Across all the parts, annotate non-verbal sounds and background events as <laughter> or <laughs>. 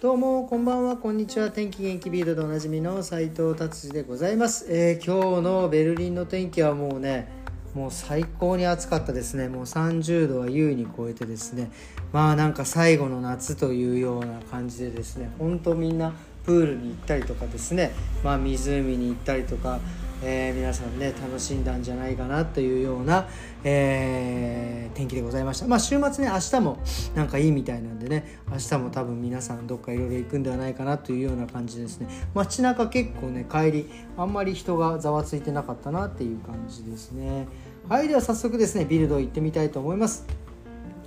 どうもこんばんはこんにちは。天気元気ビールでおなじみの斉藤達治でございます、えー、今日のベルリンの天気はもうねもう最高に暑かったですね。もう30度は優に超えてですね。まあなんか最後の夏というような感じでですね本当みんなプールに行ったりとかですね。まあ湖に行ったりとかえー、皆さんね楽しんだんじゃないかなというような、えー、天気でございました。まあ週末ね明日もなんかいいみたいなんでね明日も多分皆さんどっかいろいろ行くんではないかなというような感じですね。街中結構ね帰りあんまり人がざわついてなかったなっていう感じですね。はいでは早速ですねビルド行ってみたいと思います。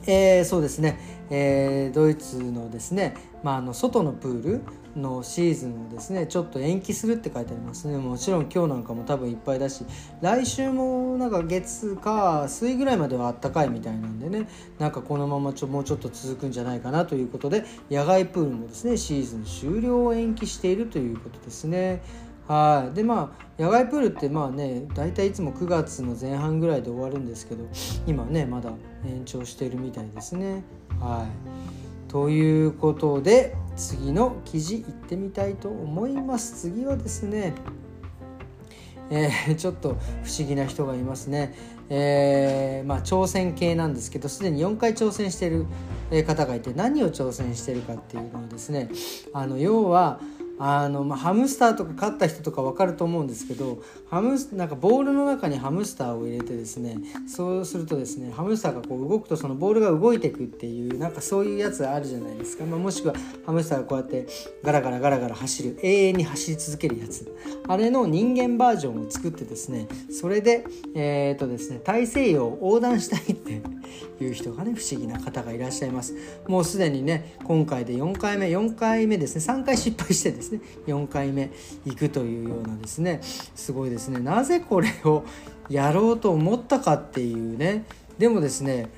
えー、そうですね、えー、ドイツのですね、まあ、あの外のプールのシーズンをですねちょっと延期するって書いてありますねもちろん今日なんかも多分いっぱいだし来週もなんか月か水ぐらいまではあったかいみたいなんでねなんかこのままちょもうちょっと続くんじゃないかなということで野外プールもですねシーズン終了を延期しているということですね。はいでまあ野外プールってまあね大体いつも9月の前半ぐらいで終わるんですけど今ねまだ延長してるみたいですね。はいということで次の記事いってみたいと思います。次はですねえー、ちょっと不思議な人がいますね、えー、まあ、挑戦系なんですけどすでに4回挑戦してる方がいて何を挑戦してるかっていうのはですねあの要はあの、まあ、ハムスターとか飼った人とか分かると思うんですけどハムなんかボールの中にハムスターを入れてですねそうするとですねハムスターがこう動くとそのボールが動いていくっていうなんかそういうやつあるじゃないですか、まあ、もしくはハムスターがこうやってガラガラガラガラ走る永遠に走り続けるやつ。あれの人間バージョンを作ってですねそれでえー、っとですね大西洋を横断したいっていう人がね不思議な方がいらっしゃいます。もうすでにね今回で4回目4回目ですね3回失敗してですねで4回目行くというようなですね。すごいですね。なぜこれをやろうと思ったかっていうね。でもですね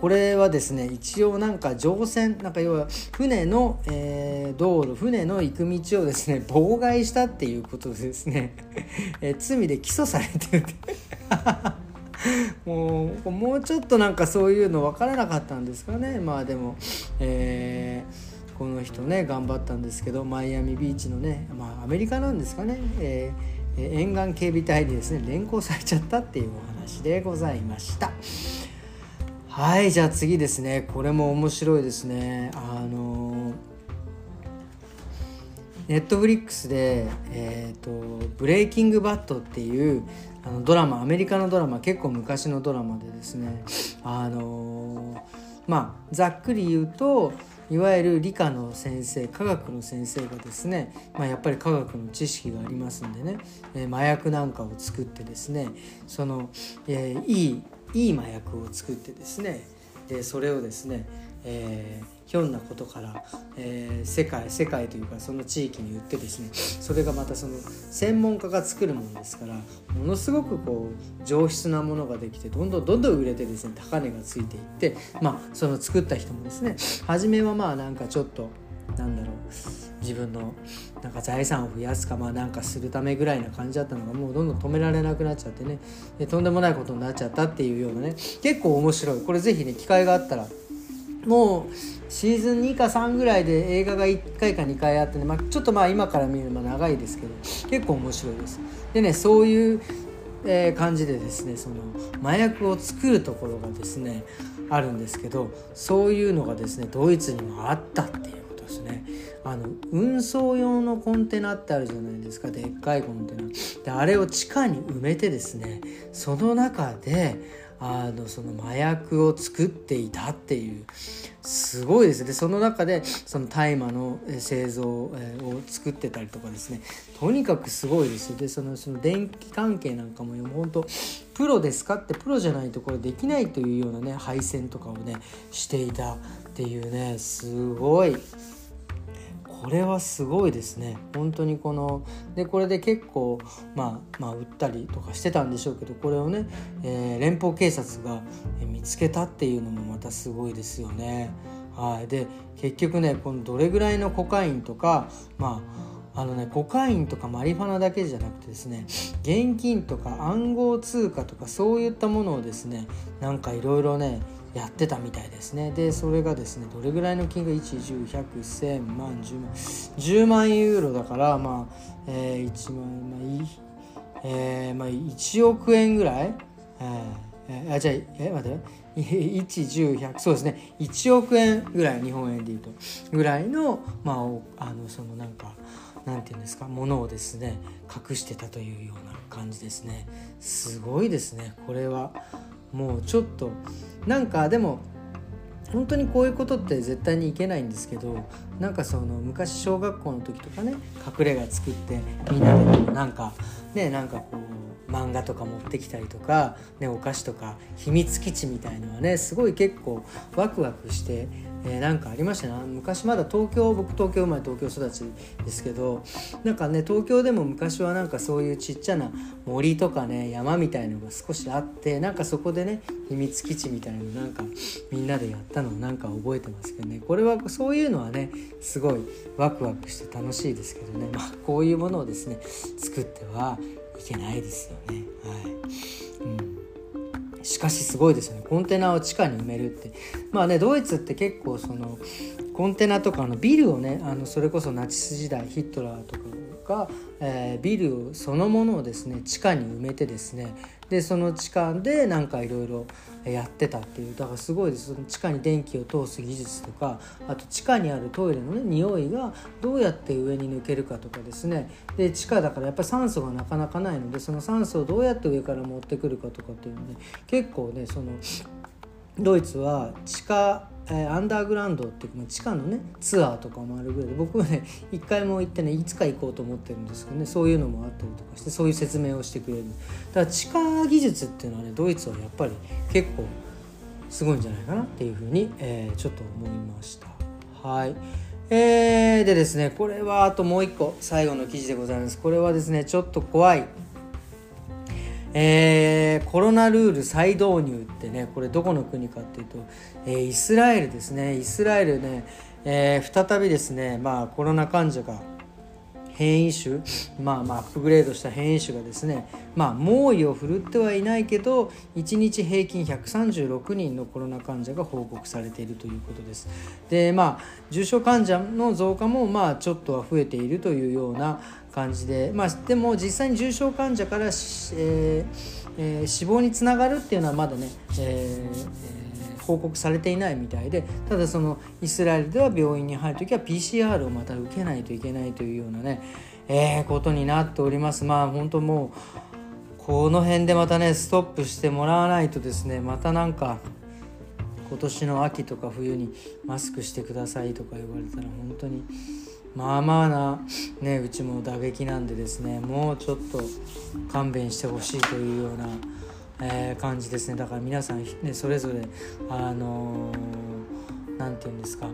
これはですね一応なんか乗船なんか要は船の、えー、道路船の行く道をですね妨害したっていうことでですね、<laughs> えー、罪で起訴されてる <laughs> もうもうちょっとなんかそういうの分からなかったんですかね。まあでも、えー、この人ね頑張ったんですけどマイアミビーチのねまあアメリカなんですかね、えー、沿岸警備隊にですね連行されちゃったっていうお話でございました。はいじゃあ次ですね。これも面白いですね。あのネットフリックスで、えーと「ブレイキングバット」っていうあのドラマアメリカのドラマ結構昔のドラマでですねあの、まあざっくり言うといわゆる理科の先生科学の先生がですね、まあ、やっぱり科学の知識がありますんでね、えー、麻薬なんかを作ってですねその、えー、いいいい麻薬を作ってですねでそれをですねえー、ひょんなことから、えー、世界世界というかその地域に売ってですねそれがまたその専門家が作るものですからものすごくこう上質なものができてどんどんどんどん売れてですね高値がついていってまあその作った人もですね初めはまあなんかちょっとなんだろう自分のなんか財産を増やすかまあなんかするためぐらいな感じだったのがもうどんどん止められなくなっちゃってねとんでもないことになっちゃったっていうようなね結構面白い。これ是非ね機会があったらもうシーズン2か3ぐらいで映画が1回か2回あってね、まあ、ちょっとまあ今から見るの長いですけど結構面白いです。でねそういう、えー、感じでですねその麻薬を作るところがですねあるんですけどそういうのがですねドイツにもあったっていうことですね。あの運送用のコンテナってあるじゃないですか。でっかいコンテナ。であれを地下に埋めてですねその中であのその麻薬を作っていたっていうすごいですね。その中でその大麻の製造を作ってたりとかですね。とにかくすごいですでそのその電気関係なんかも本当プロですかってプロじゃないところできないというようなね配線とかをねしていたっていうねすごいこれはすごいですね本当にこのでこれで結構まあまあ売ったりとかしてたんでしょうけどこれをね、えー、連邦警察が見つけたっていうのもまたすごいですよね。はい、で結局ねこのどれぐらいのコカインとかまああのねコカインとかマリファナだけじゃなくてですね現金とか暗号通貨とかそういったものをですねなんかいろいろねやってたみたいですね。でそれがですねどれぐらいの金額？1101001000万10万。10万ユーロだからまあ、えー、1万まあいいえー、まあ1億円ぐらい、えー、あじゃあえ待って。<laughs> 11010そうですね。1億円ぐらい日本円でいうと。ぐらいのまああのそのなんかなんていうんですか？ものをですね隠してたというような感じですね。すごいですね。これは。もうちょっとなんかでも本当にこういうことって絶対にいけないんですけどなんかその昔小学校の時とかね隠れ家作ってみんなでなんかねなんかこう漫画とか持ってきたりとか、ね、お菓子とか秘密基地みたいのはねすごい結構ワクワクしてえー、なんかありましたね。昔まだ東京僕東京生まれ東京育ちですけどなんかね東京でも昔はなんかそういうちっちゃな森とかね山みたいのが少しあってなんかそこでね秘密基地みたいのなんかみんなでやったのをなんか覚えてますけどね。これはそういうのはねすごいワクワクして楽しいですけどね。まあこういうものをですね作ってはいけないですよね。はい。しかしすごいですよね。コンテナを地下に埋めるって。まあねドイツって結構そのコンテナとかのビルをねあのそれこそナチス時代ヒットラーとかが、えー、ビルそのものをですね地下に埋めてですねでその地下でなんかいろいろやってたっていうだからすごいです。地下に電気を通す技術とかあと地下にあるトイレのね匂いがどうやって上に抜けるかとかですね。で地下だからやっぱり酸素がなかなかないのでその酸素をどうやって上から持ってくるかとかっていうのね結構ねそのドイツは地下え、アンダーグラウンドっていうか地下のねツアーとかもあるぐらいで僕はね <laughs> 一回も行ってねいつか行こうと思ってるんですけどねそういうのもあったりとかしてそういう説明をしてくれる。だから地下技術っていうのはねドイツはやっぱり結構すごいんじゃないかなっていうふうに、えー、ちょっと思いました。はい。えー、でですねこれはあともう一個最後の記事でございます。これはですねちょっと怖い。えー、コロナルール再導入ってねこれどこの国かっていうと、えー、イスラエルですねイスラエルね、えー、再びですね、まあ、コロナ患者が変異種、まあまあアップグレードした変異種がですね、まあ、猛威を振るってはいないけど1日平均136人のコロナ患者が報告されているということです。でまあ重症患者の増加もまあちょっとは増えているというような感じで、まあ、でも実際に重症患者から、えーえー、死亡につながるっていうのはまだね、えー、報告されていないみたいでただそのイスラエルでは病院に入る時は PCR をまた受けないといけないというようなね、えー、ことになっておりますまあ本当もうこの辺でまたねストップしてもらわないとですねまたなんか今年の秋とか冬にマスクしてくださいとか言われたら本当に。まあまあな、ね、うちも打撃なんでですねもうちょっと勘弁してほしいというような、えー、感じですねだから皆さん、ね、それぞれあの何、ー、て言うんですか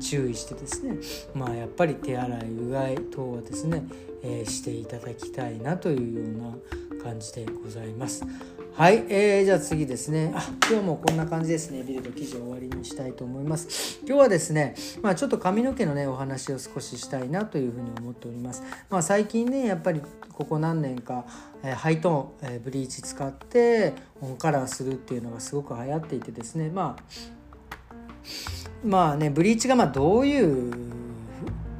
注意してですねまあやっぱり手洗いうがい等はですね、えー、していただきたいなというような感じでございます。はい、えー、じゃあ次ですね。あ、今日もこんな感じですね。ビルド記事を終わりにしたいと思います。今日はですね、まあちょっと髪の毛のね、お話を少ししたいなというふうに思っております。まあ最近ね、やっぱりここ何年か、えー、ハイトーン、えー、ブリーチ使ってオンカラーするっていうのがすごく流行っていてですね、まあ、まあね、ブリーチがまあどういう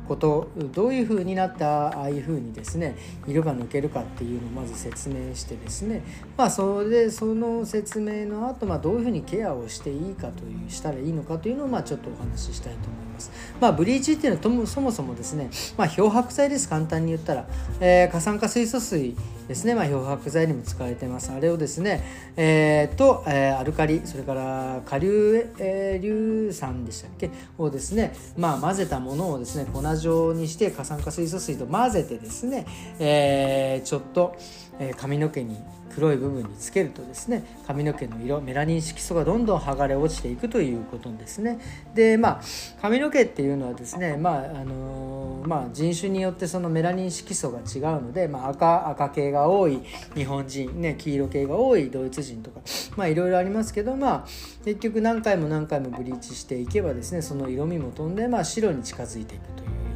ことどういう風になったああいう風にですね色が抜けるかっていうのをまず説明してですねまあそれでその説明の後、まあどういう風にケアをしていいかというしたらいいのかというのをまあちょっとお話ししたいと思います。まあブリーチっていうのはともそもそもですね、まあ、漂白剤です。簡単に言ったら、えー、過酸化水素水ですね、まあ、漂白剤にも使われてます。あれをですね、えー、と、えー、アルカリそれから下硫、えー、硫酸でしたっけ？をですね、まあ、混ぜたものをですね粉状にして過酸化水素水と混ぜてですね、えー、ちょっと、えー、髪の毛に黒い部分につけるとですね髪の毛の色メラニン色素がどんどん剥がれ落ちていくということですね。でまあ髪の毛っていうのはですねまああのー、まあ、人種によってそのメラニン色素が違うので、まあ、赤赤系が多い日本人、ね、黄色系が多いドイツ人とかまあいろいろありますけどまあ結局何回も何回もブリーチしていけばですねその色味も飛んで、まあ、白に近づいていくという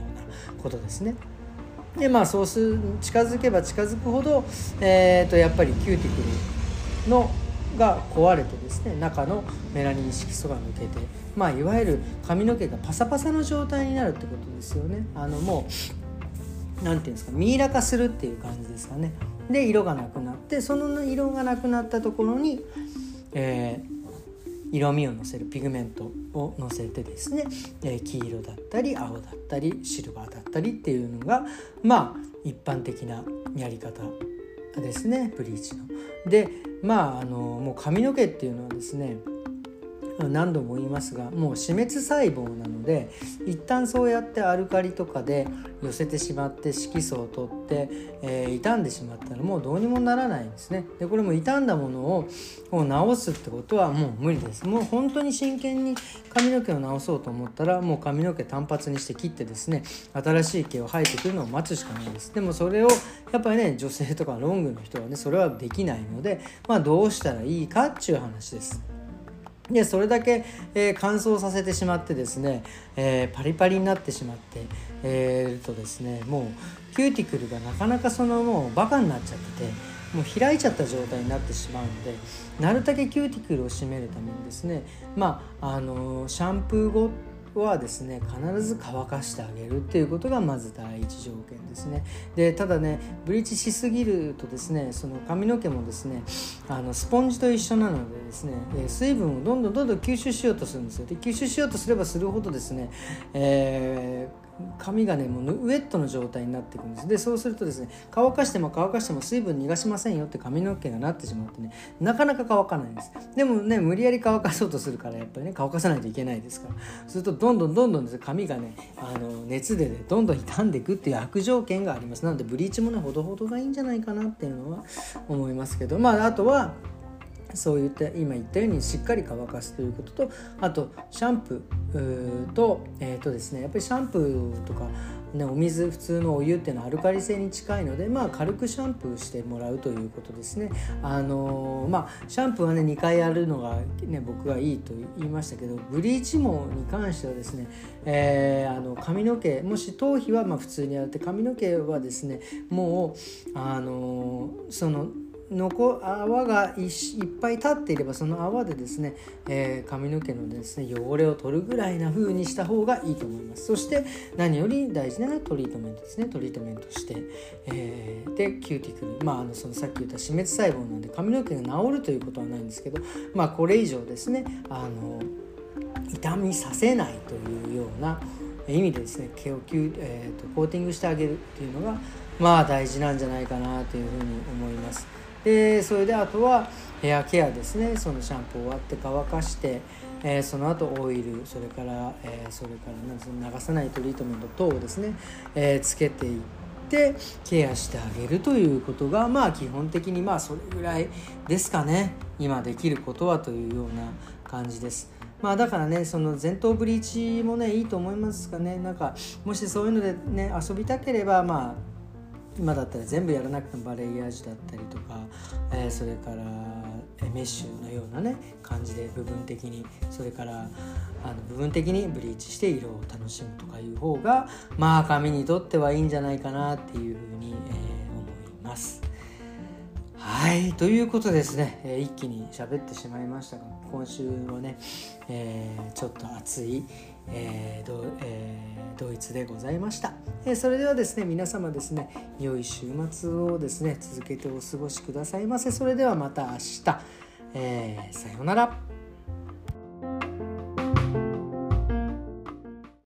ことですね。でまあそうする近づけば近づくほど、えー、とやっぱりキューティクルの、が壊れてですね中のメラニン色素が抜けて、まあ、いわゆる髪の毛がパサパサの状態になるってことですよね。あのもうなんていうんですかミイラ化するっていう感じですかね。で色がなくなってその色がなくなったところに、えー、色味をのせるピグメントをのせてですね、えー、黄色だったり青だったりシルバーだったりっていうのがまあ一般的なやり方ですねブリーチの。でまああのもう髪の毛っていうのはですね何度も言いますがもう死滅細胞なので一旦そうやってアルカリとかで寄せてしまって色素を取って、えー、傷んでしまったらもうどうにもならないんですね。でこれも傷んだものを治すってことはもう無理です。もう本当に真剣に髪の毛を治そうと思ったらもう髪の毛単発にして切ってですね新しい毛を生えてくるのを待つしかないです。でもそれをやっぱりね女性とかロングの人はねそれはできないのでまあどうしたらいいかっていう話です。でそれだけ、えー、乾燥させてしまってですね、えー、パリパリになってしまって、えー、とですねもうキューティクルがなかなかそのもうバカになっちゃっててもう開いちゃった状態になってしまうのでなるだけキューティクルを締めるためにですねまああのシャンプー後はですね必ず乾かしてあげるっていうことがまず第一条件ですね。でただねブリーチしすぎるとですねその髪の毛もですねあのスポンジと一緒なのでですね水分をどんどんどんどん吸収しようとするんですよ。で吸収しようとすればするほどですね、えー髪がねもうウェットの状態になっていくんです。でそうするとですね乾かしても乾かしても水分逃がしませんよって髪の毛がなってしまってねなかなか乾かないんです。でもね無理やり乾かそうとするからやっぱりね乾かさないといけないですから。するとどんどんどんどんです、ね、髪がねあの熱で、ね、どんどん傷んでいくっていう悪条件があります。なのでブリーチもねほどほどがいいんじゃないかなっていうのは思いますけど。まああとはそういった今言ったようにしっかり乾かすということとあとシャンプーと,、えーとですね、やっぱりシャンプーとか、ね、お水普通のお湯っていうのはアルカリ性に近いので、まあ、軽くシャンプーしてもらうということですね。あのー、まあ、シャンプーはね2回やるのが、ね、僕はいいと言いましたけどブリーチ毛に関してはですね、えー、あの髪の毛もし頭皮はま普通にやって髪の毛はですねもうあのー、その残泡がいっぱい立っていればその泡でですね、えー、髪の毛のですね汚れを取るぐらいな風にした方がいいと思います。そして何より大事なのはトリートメントですね。トリートメントして、えー、でキューティクル。まああのそのさっき言った死滅細胞なんで髪の毛が治るということはないんですけどまあこれ以上ですねあの痛みさせないというような意味でですね毛をキュ、えーとコーティングしてあげるっていうのがまあ大事なんじゃないかなというふうに思います。でそれであとはヘアケアですね。そのシャンプー終わって乾かして、えー、その後オイルそれから、えー、それから流さないトリートメント等をですね、えー、つけていってケアしてあげるということがまあ基本的にまあそれぐらいですかね。今できることはというような感じです。まあだからねその前頭ブリーチもねいいと思いますかね。なんかもしそういうのでね遊びたければまあ今だったら全部やらなくてもバレエアージュだったりとか、えー、それからメッシュのようなね感じで部分的にそれからあの部分的にブリーチして色を楽しむとかいう方がまあ髪にとってはいいんじゃないかなっていうふうに、えー、思います。はいということですね、えー、一気に喋ってしまいましたが今週はね、えー、ちょっと暑い、えーえー、ドイツでございました、えー、それではですね皆様ですね良い週末をですね続けてお過ごしくださいませ。それではまた明日、えー、さようなら。